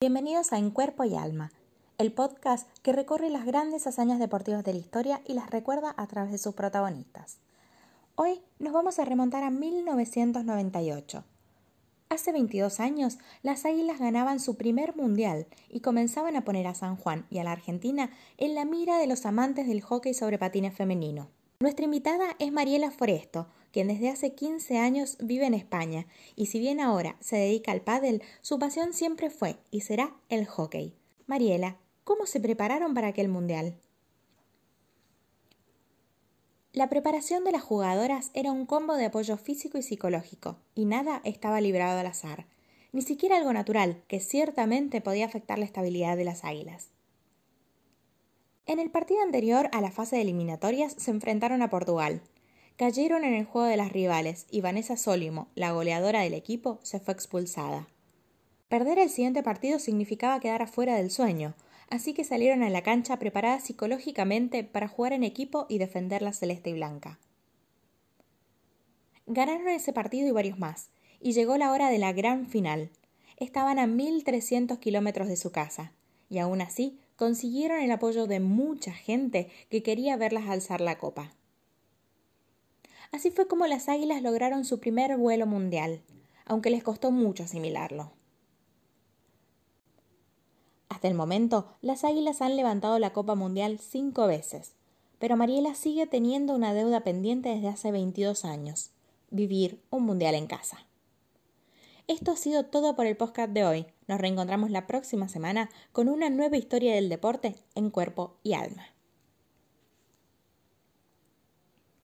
Bienvenidos a En Cuerpo y Alma, el podcast que recorre las grandes hazañas deportivas de la historia y las recuerda a través de sus protagonistas. Hoy nos vamos a remontar a 1998. Hace 22 años, las Águilas ganaban su primer mundial y comenzaban a poner a San Juan y a la Argentina en la mira de los amantes del hockey sobre patines femenino. Nuestra invitada es Mariela Foresto, quien desde hace 15 años vive en España, y si bien ahora se dedica al pádel, su pasión siempre fue y será el hockey. Mariela, ¿cómo se prepararon para aquel mundial? La preparación de las jugadoras era un combo de apoyo físico y psicológico, y nada estaba librado al azar, ni siquiera algo natural, que ciertamente podía afectar la estabilidad de las águilas. En el partido anterior a la fase de eliminatorias se enfrentaron a Portugal. Cayeron en el juego de las rivales y Vanessa Solimo, la goleadora del equipo, se fue expulsada. Perder el siguiente partido significaba quedar afuera del sueño, así que salieron a la cancha preparadas psicológicamente para jugar en equipo y defender la celeste y blanca. Ganaron ese partido y varios más, y llegó la hora de la gran final. Estaban a 1.300 kilómetros de su casa, y aún así consiguieron el apoyo de mucha gente que quería verlas alzar la copa. Así fue como las Águilas lograron su primer vuelo mundial, aunque les costó mucho asimilarlo. Hasta el momento, las Águilas han levantado la Copa Mundial cinco veces, pero Mariela sigue teniendo una deuda pendiente desde hace 22 años, vivir un Mundial en casa. Esto ha sido todo por el podcast de hoy. Nos reencontramos la próxima semana con una nueva historia del deporte en cuerpo y alma.